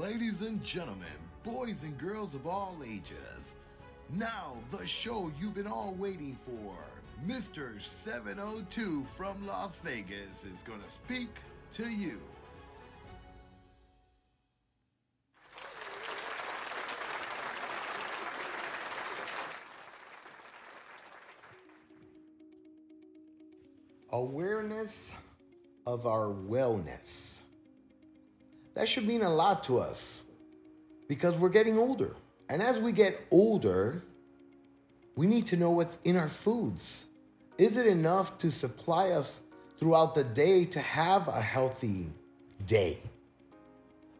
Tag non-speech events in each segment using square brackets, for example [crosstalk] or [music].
ladies and gentlemen, boys and girls of all ages. Now, the show you've been all waiting for. Mr. 702 from Las Vegas is going to speak to you. Awareness of our wellness. That should mean a lot to us because we're getting older. And as we get older, we need to know what's in our foods. Is it enough to supply us throughout the day to have a healthy day?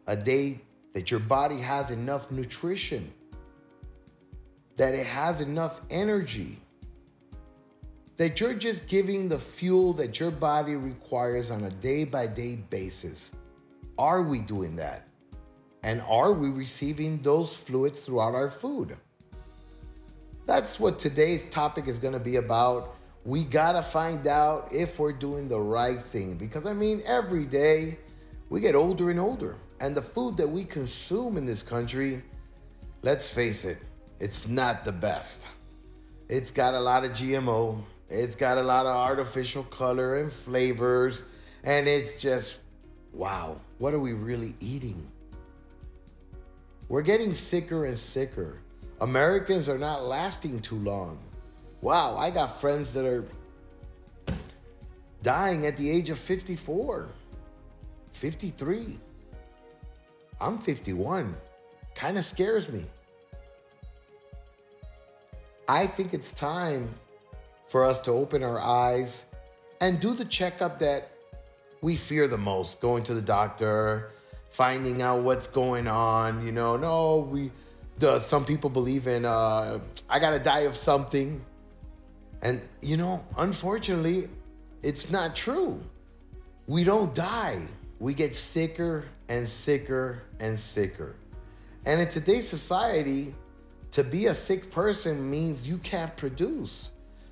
A day that your body has enough nutrition, that it has enough energy, that you're just giving the fuel that your body requires on a day by day basis. Are we doing that? And are we receiving those fluids throughout our food? That's what today's topic is going to be about. We got to find out if we're doing the right thing because I mean, every day we get older and older. And the food that we consume in this country, let's face it, it's not the best. It's got a lot of GMO, it's got a lot of artificial color and flavors, and it's just wow, what are we really eating? We're getting sicker and sicker. Americans are not lasting too long. Wow, I got friends that are dying at the age of 54, 53. I'm 51. Kind of scares me. I think it's time for us to open our eyes and do the checkup that we fear the most going to the doctor, finding out what's going on. You know, no, we, some people believe in, uh, I gotta die of something. And, you know, unfortunately, it's not true. We don't die, we get sicker and sicker and sicker. And in today's society, to be a sick person means you can't produce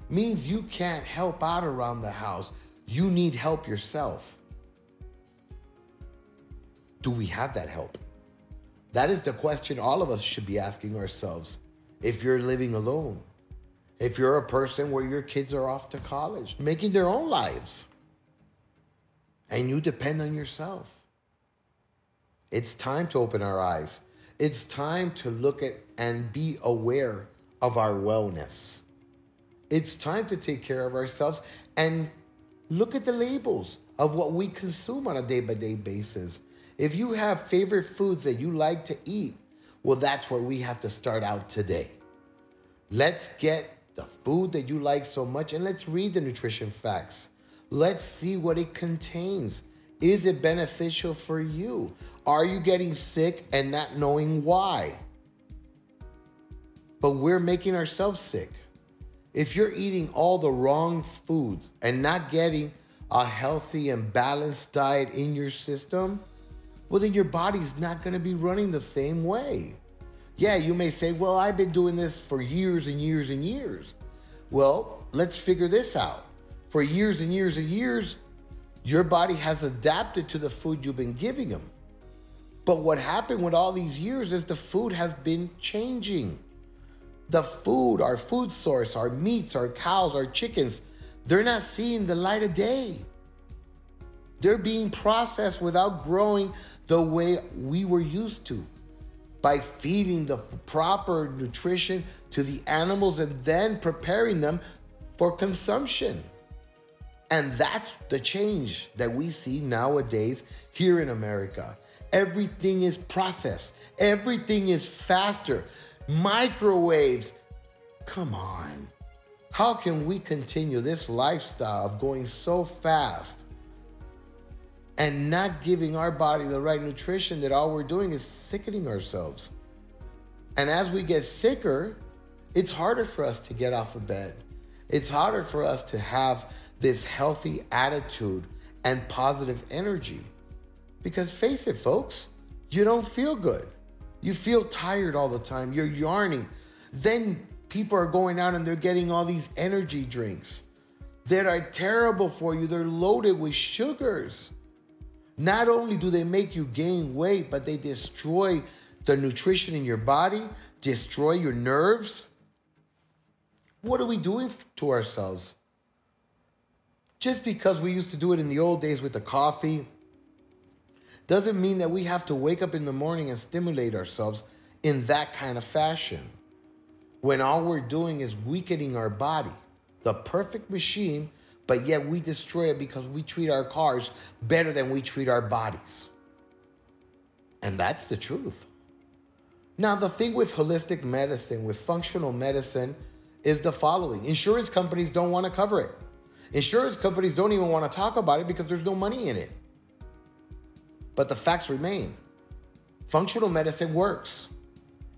means you can't help out around the house. You need help yourself. Do we have that help? That is the question all of us should be asking ourselves if you're living alone. If you're a person where your kids are off to college, making their own lives, and you depend on yourself. It's time to open our eyes. It's time to look at and be aware of our wellness. It's time to take care of ourselves and look at the labels of what we consume on a day by day basis. If you have favorite foods that you like to eat, well, that's where we have to start out today. Let's get the food that you like so much and let's read the nutrition facts. Let's see what it contains. Is it beneficial for you? Are you getting sick and not knowing why? But we're making ourselves sick. If you're eating all the wrong foods and not getting a healthy and balanced diet in your system, well, then your body's not going to be running the same way. Yeah, you may say, well, I've been doing this for years and years and years. Well, let's figure this out. For years and years and years, your body has adapted to the food you've been giving them. But what happened with all these years is the food has been changing the food, our food source, our meats, our cows, our chickens, they're not seeing the light of day. They're being processed without growing the way we were used to by feeding the proper nutrition to the animals and then preparing them for consumption. And that's the change that we see nowadays here in America. Everything is processed, everything is faster microwaves. Come on. How can we continue this lifestyle of going so fast and not giving our body the right nutrition that all we're doing is sickening ourselves? And as we get sicker, it's harder for us to get off of bed. It's harder for us to have this healthy attitude and positive energy. Because face it, folks, you don't feel good. You feel tired all the time. You're yarning. Then people are going out and they're getting all these energy drinks that are terrible for you. They're loaded with sugars. Not only do they make you gain weight, but they destroy the nutrition in your body, destroy your nerves. What are we doing to ourselves? Just because we used to do it in the old days with the coffee doesn't mean that we have to wake up in the morning and stimulate ourselves in that kind of fashion. When all we're doing is weakening our body, the perfect machine, but yet we destroy it because we treat our cars better than we treat our bodies. And that's the truth. Now, the thing with holistic medicine, with functional medicine, is the following insurance companies don't want to cover it. Insurance companies don't even want to talk about it because there's no money in it. But the facts remain functional medicine works,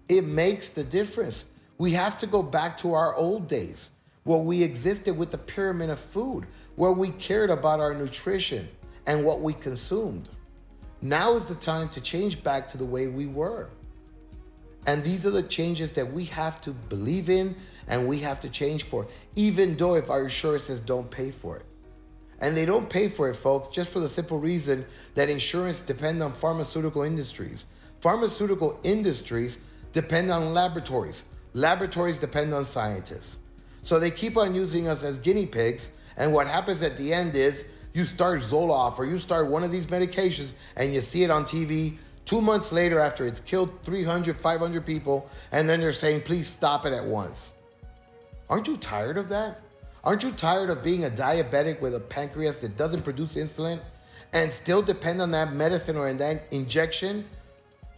it makes the difference. We have to go back to our old days where we existed with the pyramid of food, where we cared about our nutrition and what we consumed. Now is the time to change back to the way we were. And these are the changes that we have to believe in and we have to change for, even though if our insurances don't pay for it. And they don't pay for it, folks, just for the simple reason that insurance depend on pharmaceutical industries. Pharmaceutical industries depend on laboratories. Laboratories depend on scientists. So they keep on using us as guinea pigs. And what happens at the end is you start Zoloft or you start one of these medications and you see it on TV two months later after it's killed 300, 500 people. And then they're saying, please stop it at once. Aren't you tired of that? Aren't you tired of being a diabetic with a pancreas that doesn't produce insulin and still depend on that medicine or that injection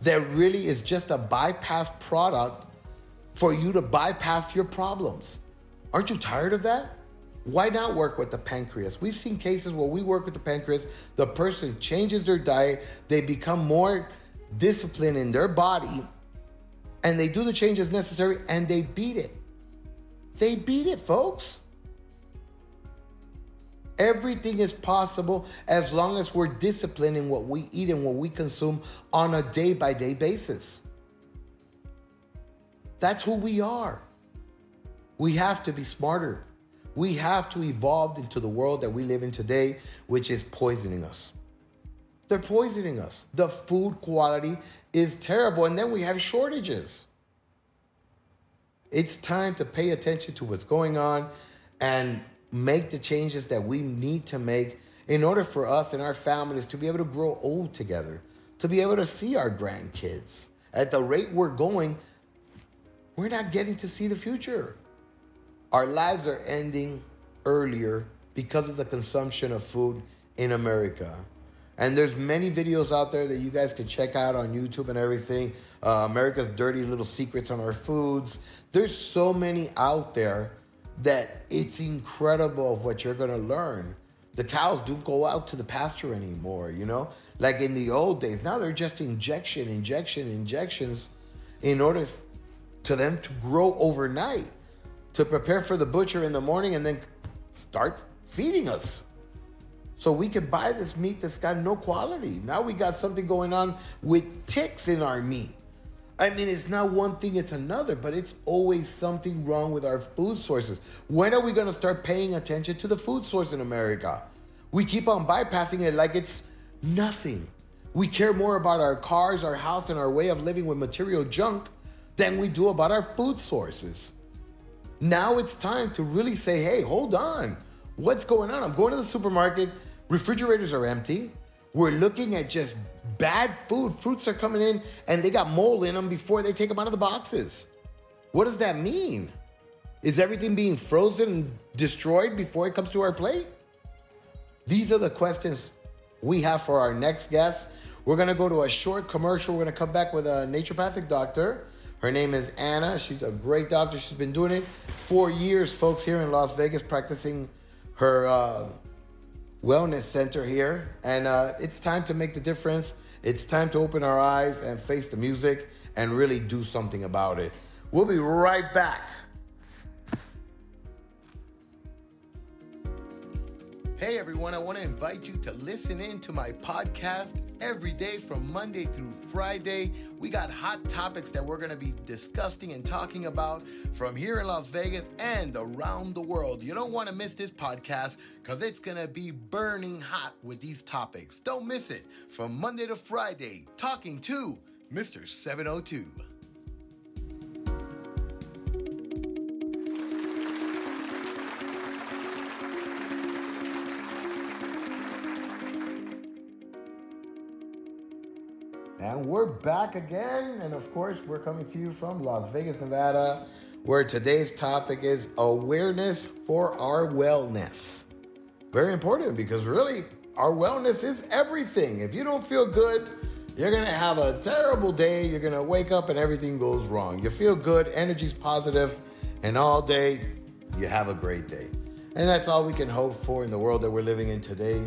that really is just a bypass product for you to bypass your problems? Aren't you tired of that? Why not work with the pancreas? We've seen cases where we work with the pancreas, the person changes their diet, they become more disciplined in their body, and they do the changes necessary and they beat it. They beat it, folks. Everything is possible as long as we're disciplined in what we eat and what we consume on a day by day basis. That's who we are. We have to be smarter. We have to evolve into the world that we live in today, which is poisoning us. They're poisoning us. The food quality is terrible, and then we have shortages. It's time to pay attention to what's going on and make the changes that we need to make in order for us and our families to be able to grow old together, to be able to see our grandkids. At the rate we're going, we're not getting to see the future. Our lives are ending earlier because of the consumption of food in America. And there's many videos out there that you guys can check out on YouTube and everything. Uh, America's dirty little secrets on our foods. There's so many out there that it's incredible of what you're gonna learn. The cows don't go out to the pasture anymore, you know? Like in the old days. Now they're just injection, injection, injections in order to them to grow overnight, to prepare for the butcher in the morning and then start feeding us. So we can buy this meat that's got no quality. Now we got something going on with ticks in our meat. I mean, it's not one thing, it's another, but it's always something wrong with our food sources. When are we to start paying attention to the food source in America? We keep on bypassing it like it's nothing. We care more about our cars, our house, and our way of living with material junk than we do about our food sources. Now it's time to really say, hey, hold on. What's going on? I'm going to the supermarket refrigerators are empty. We're looking at just bad food. Fruits are coming in and they got mold in them before they take them out of the boxes. What does that mean? Is everything being frozen and destroyed before it comes to our plate? These are the questions we have for our next guest. We're gonna go to a short commercial. We're gonna come back with a naturopathic doctor. Her name is Ana. She's a great doctor. She's been doing it for years, folks, here in Las Vegas, practicing her uh, wellness center here, and uh, it's time to make the difference. It's time to open our eyes and face the music and really do something about it. We'll be right back. Hey everyone, I want to invite you to listen in to my podcast every day from Monday through Friday. We got hot topics that we're going to be discussing and talking about from here in Las Vegas and around the world. You don't want to miss this podcast because it's going to be burning hot with these topics. Don't miss it from Monday to Friday, talking to Mr. 702. And we're back again. And of course, we're coming to you from Las Vegas, Nevada, where today's topic is awareness for our wellness. Very important because really, our wellness is everything. If you don't feel good, you're gonna have a terrible day. You're gonna wake up and everything goes wrong. You feel good, energy's positive, and all day you have a great day. And that's all we can hope for in the world that we're living in today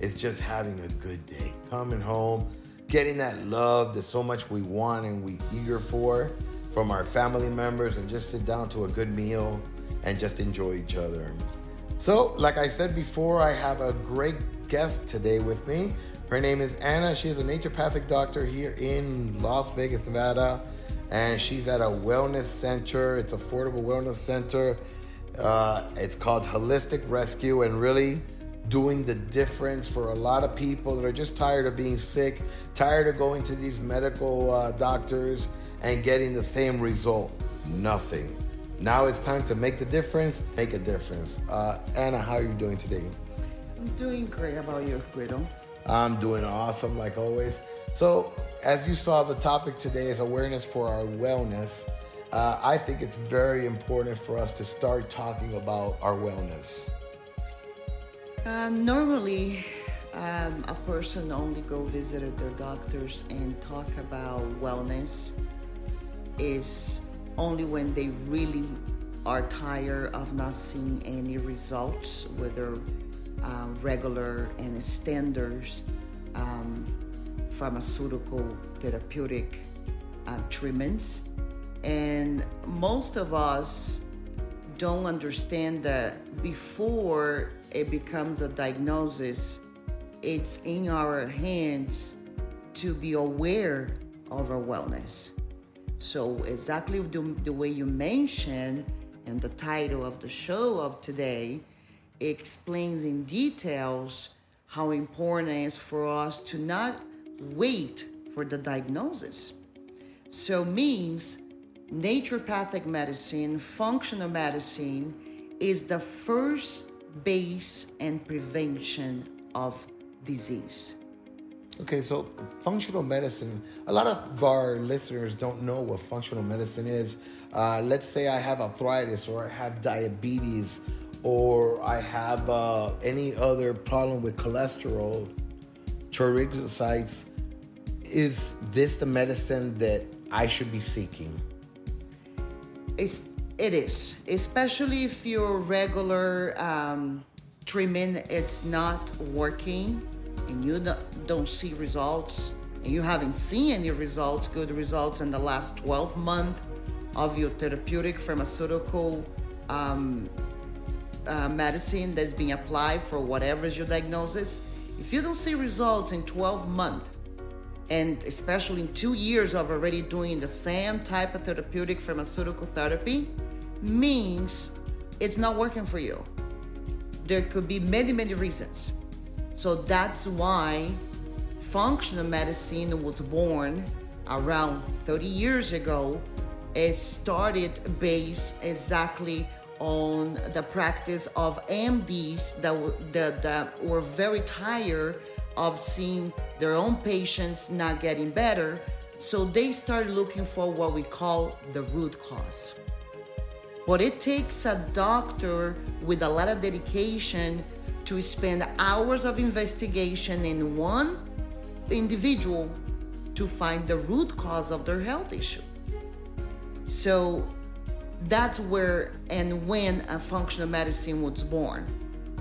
is just having a good day. Coming home, getting that love that so much we want and we eager for from our family members and just sit down to a good meal and just enjoy each other. So, like I said before, I have a great guest today with me. Her name is Ana. She is a naturopathic doctor here in Las Vegas, Nevada, and she's at a wellness center. It's affordable wellness center. Uh, it's called Holistic Rescue, and really doing the difference for a lot of people that are just tired of being sick, tired of going to these medical uh, doctors and getting the same result nothing. Now it's time to make the difference, make a difference. Uh, Ana, how are you doing today? I'm doing great. How about you, Guido? I'm doing awesome, like always. So, as you saw, the topic today is awareness for our wellness. Uh, I think it's very important for us to start talking about our wellness. Um, normally, um, a person only go visit their doctors and talk about wellness is only when they really are tired of not seeing any results, whether uh, regular and standards um, pharmaceutical therapeutic uh, treatments. And most of us don't understand that before it becomes a diagnosis, it's in our hands to be aware of our wellness. So, exactly the, the way you mentioned, and the title of the show of today explains in details how important it is for us to not wait for the diagnosis. So, means naturopathic medicine, functional medicine is the first base and prevention of disease. Okay, so functional medicine, a lot of our listeners don't know what functional medicine is. Uh, let's say I have arthritis or I have diabetes or I have uh, any other problem with cholesterol, triglycerides. Is this the medicine that I should be seeking? It's, it is, especially if your regular um, treatment is not working and you don't see results and you haven't seen any results, good results in the last 12 months of your therapeutic pharmaceutical um, uh, medicine that's being applied for whatever is your diagnosis, if you don't see results in 12 months, and especially in two years of already doing the same type of therapeutic pharmaceutical therapy, means it's not working for you. There could be many, many reasons. So that's why functional medicine was born around 30 years ago. It started based exactly on the practice of MDs that, that, that were very tired of seeing their own patients not getting better. So they started looking for what we call the root cause. But it takes a doctor with a lot of dedication to spend hours of investigation in one individual to find the root cause of their health issue. So that's where and when a functional medicine was born,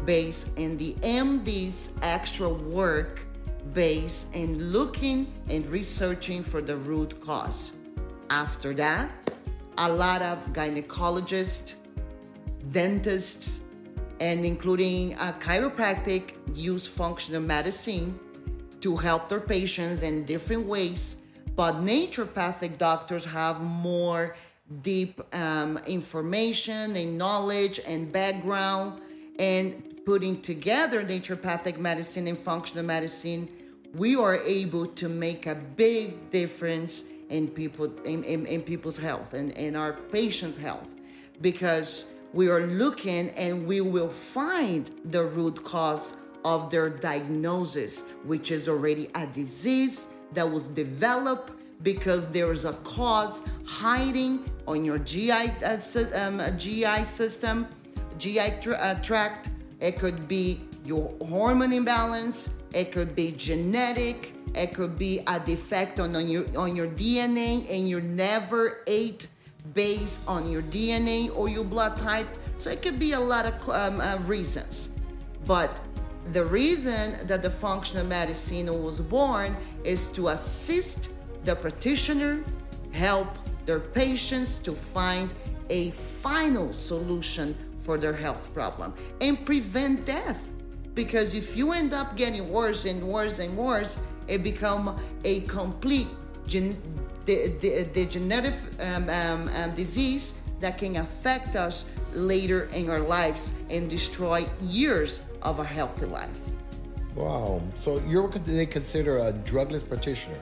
based in the MD's extra work based in looking and researching for the root cause. After that, a lot of gynecologists, dentists, and including uh, chiropractic use functional medicine to help their patients in different ways. But naturopathic doctors have more deep um, information and knowledge and background and putting together naturopathic medicine and functional medicine we are able to make a big difference in people in, in, in people's health and in our patients health because we are looking and we will find the root cause of their diagnosis which is already a disease that was developed because there is a cause hiding on your GI uh, um, GI system, GI uh, tract. It could be your hormone imbalance. It could be genetic. It could be a defect on, on your on your DNA, and you never ate based on your DNA or your blood type. So it could be a lot of um, uh, reasons. But the reason that the functional medicine was born is to assist the practitioner help their patients to find a final solution for their health problem and prevent death because if you end up getting worse and worse and worse it become a complete gen- degenerative um, um, um, disease that can affect us later in our lives and destroy years of a healthy life. Wow. So you're what they consider a drugless practitioner?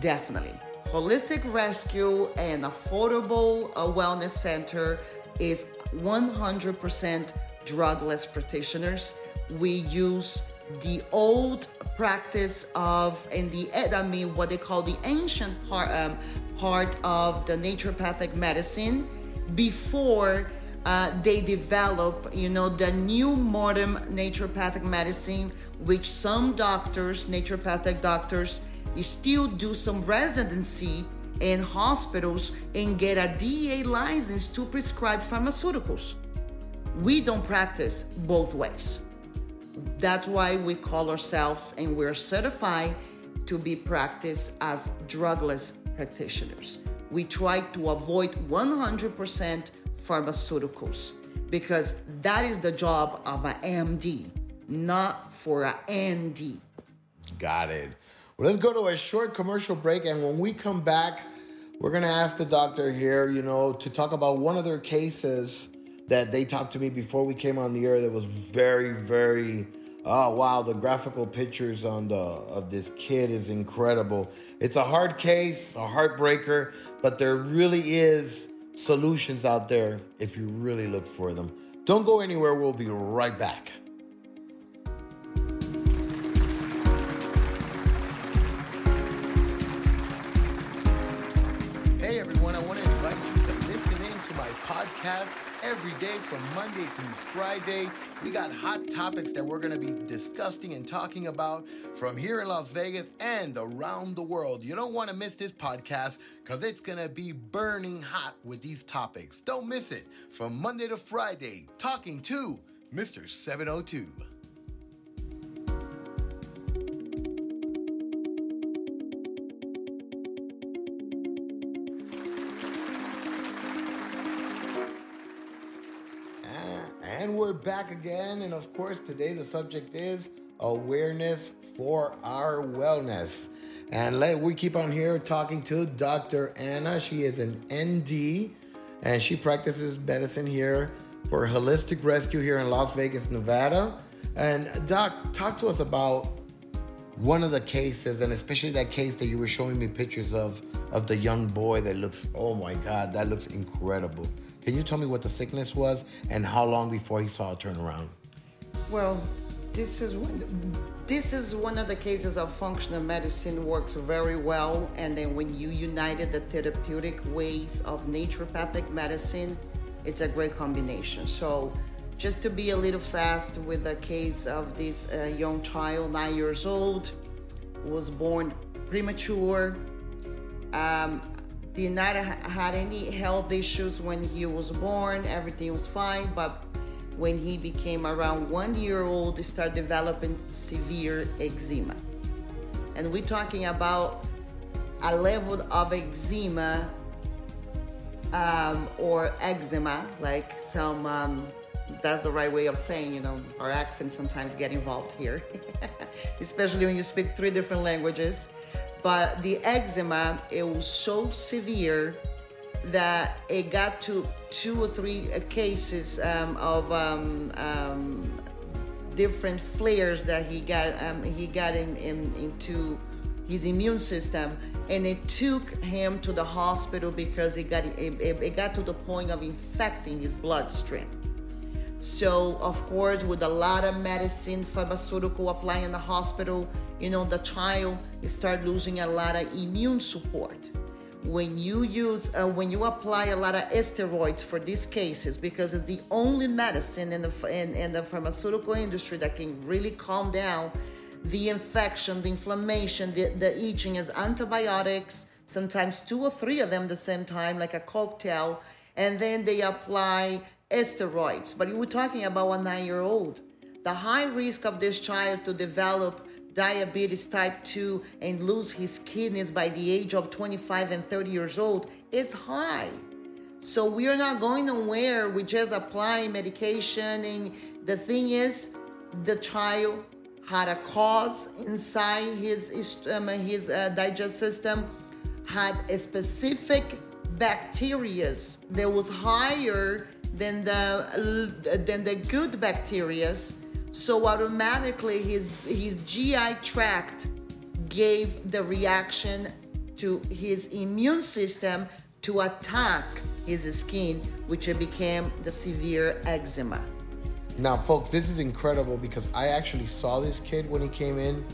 Definitely. Holistic Rescue and Affordable uh, Wellness Center is 100% drugless practitioners. We use the old practice of, in the, I mean, what they call the ancient part, um, part of the naturopathic medicine before uh, they develop, you know, the new modern naturopathic medicine, which some doctors, naturopathic doctors, still do some residency in hospitals and get a DEA license to prescribe pharmaceuticals. We don't practice both ways. That's why we call ourselves and we're certified to be practiced as drugless practitioners. We try to avoid 100% pharmaceuticals because that is the job of an MD, not for an ND. Got it. Well, let's go to a short commercial break, and when we come back, we're gonna ask the doctor here, you know, to talk about one of their cases that they talked to me before we came on the air that was very, very oh wow, the graphical pictures on the of this kid is incredible. It's a hard case, a heartbreaker, but there really is solutions out there if you really look for them. Don't go anywhere, we'll be right back. Hey everyone, I want to invite you to listen in to my podcast every day from Monday through Friday. We got hot topics that we're going to be discussing and talking about from here in Las Vegas and around the world. You don't want to miss this podcast because it's going to be burning hot with these topics. Don't miss it from Monday to Friday, talking to Mr. 702. We're back again. And of course, today the subject is awareness for our wellness. And let, we keep on here talking to Dr. Ana. She is an ND and she practices medicine here for Holistic Rescue here in Las Vegas, Nevada. And Doc, talk to us about one of the cases, and especially that case that you were showing me pictures of, of the young boy that looks, oh my God, that looks incredible. Can you tell me what the sickness was and how long before he saw a turnaround? Well, this is one, this is one of the cases of functional medicine works very well, and then when you united the therapeutic ways of naturopathic medicine, it's a great combination. So, just to be a little fast with the case of this uh, young child, nine years old, was born premature. Um, did not had any health issues when he was born. Everything was fine, but when he became around one year old, he started developing severe eczema. And we're talking about a level of eczema um, or eczema, like some um, that's the right way of saying, you know, our accents sometimes get involved here, [laughs] especially when you speak three different languages. But the eczema, it was so severe that it got to two or three uh, cases um, of um, um, different flares that he got um, he got in, in, into his immune system. And it took him to the hospital because it got it, it got to the point of infecting his bloodstream so of course with a lot of medicine pharmaceutical applying in the hospital you know the child start losing a lot of immune support. When you use uh, when you apply a lot of steroids for these cases because it's the only medicine in the in, in the pharmaceutical industry that can really calm down the infection the inflammation the, the itching is antibiotics sometimes two or three of them at the same time like a cocktail and then they apply steroids but we're talking about a nine year old the high risk of this child to develop diabetes type 2 and lose his kidneys by the age of 25 and 30 years old, it's high. So we are not going nowhere. We just apply medication. And the thing is, the child had a cause inside his, um, his uh, digest system, had a specific bacteria that was higher than the, than the good bacterias so automatically his his GI tract gave the reaction to his immune system to attack his skin, which became the severe eczema. Now, folks, this is incredible because I actually saw this kid when he came in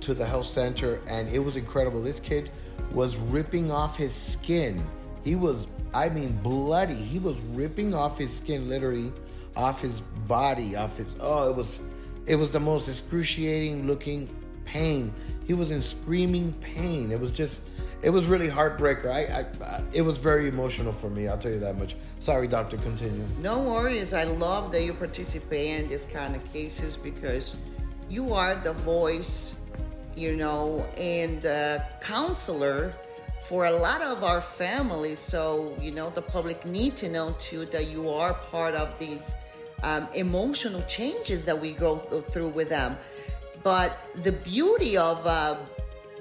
to the health center, and it was incredible. This kid was ripping off his skin. He was, I mean, bloody. He was ripping off his skin, literally, off his body, off his. Oh, it was it was the most excruciating looking pain. He was in screaming pain. It was just, it was really heartbreaker. I, I, it was very emotional for me. I'll tell you that much. Sorry, doctor. Continue. No worries. I love that you participate in this kind of cases because you are the voice, you know, and the counselor for a lot of our families. So you know, the public need to know too that you are part of these um, emotional changes that we go through with them. But the beauty of uh,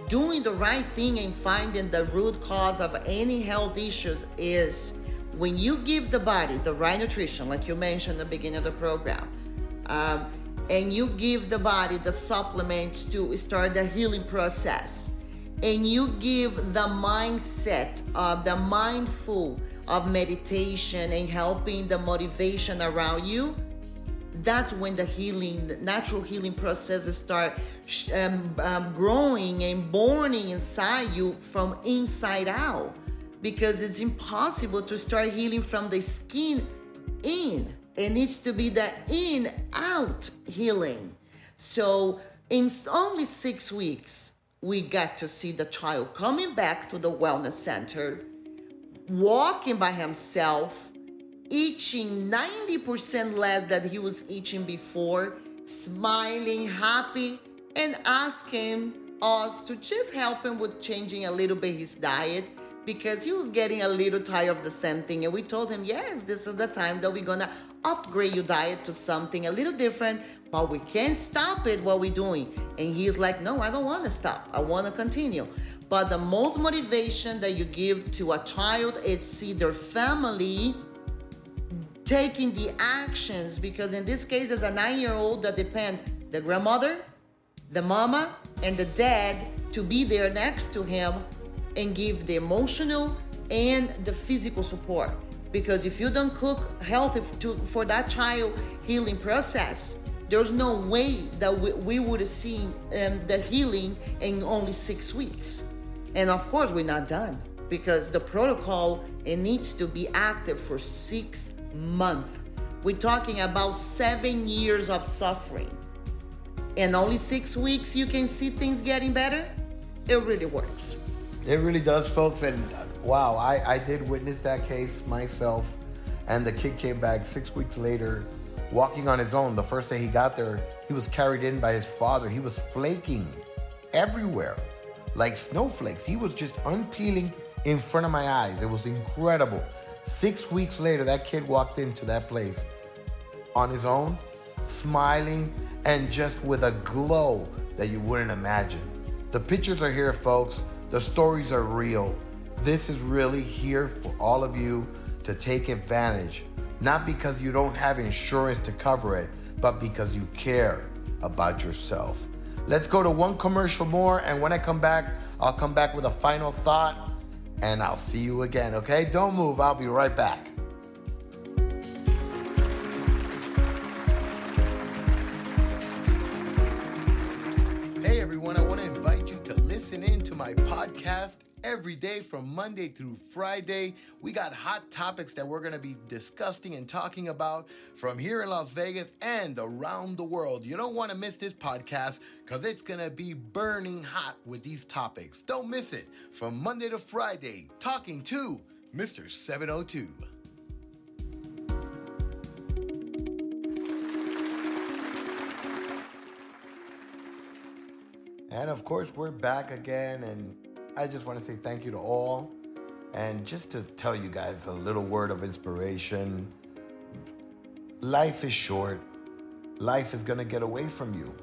doing the right thing and finding the root cause of any health issues is when you give the body the right nutrition, like you mentioned at the beginning of the program, um, and you give the body the supplements to start the healing process, and you give the mindset of the mindful of meditation and helping the motivation around you, that's when the healing, the natural healing processes start um, um, growing and burning inside you from inside out. Because it's impossible to start healing from the skin in. It needs to be the in out healing. So, in only six weeks, we got to see the child coming back to the wellness center walking by himself, eating 90% less than he was eating before, smiling, happy, and asking us to just help him with changing a little bit his diet because he was getting a little tired of the same thing. And we told him, yes, this is the time that we're gonna upgrade your diet to something a little different, but we can't stop it what we're doing. And he's like, no, I don't wanna stop. I wanna continue. But the most motivation that you give to a child is see their family taking the actions because in this case as a nine-year-old that depend the grandmother, the mama, and the dad to be there next to him and give the emotional and the physical support. Because if you don't cook healthy to, for that child healing process, there's no way that we, we would have seen um, the healing in only six weeks. And of course, we're not done because the protocol it needs to be active for six months. We're talking about seven years of suffering. And only six weeks you can see things getting better. It really works. It really does, folks. And wow, I, I did witness that case myself. And the kid came back six weeks later, walking on his own. The first day he got there, he was carried in by his father. He was flaking everywhere like snowflakes. He was just unpeeling in front of my eyes. It was incredible. Six weeks later, that kid walked into that place on his own, smiling, and just with a glow that you wouldn't imagine. The pictures are here, folks. The stories are real. This is really here for all of you to take advantage, not because you don't have insurance to cover it, but because you care about yourself. Let's go to one commercial more, and when I come back, I'll come back with a final thought, and I'll see you again, okay? Don't move, I'll be right back. Hey everyone, I want to invite you to listen in to my podcast every day from Monday through Friday. We got hot topics that we're going to be discussing and talking about from here in Las Vegas and around the world. You don't want to miss this podcast because it's going to be burning hot with these topics. Don't miss it from Monday to Friday, talking to Mr. 702. And of course, we're back again, and I just want to say thank you to all. And just to tell you guys a little word of inspiration life is short, life is going to get away from you.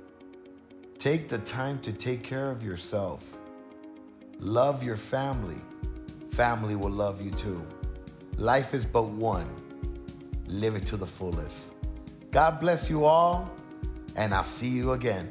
Take the time to take care of yourself, love your family. Family will love you too. Life is but one. Live it to the fullest. God bless you all, and I'll see you again.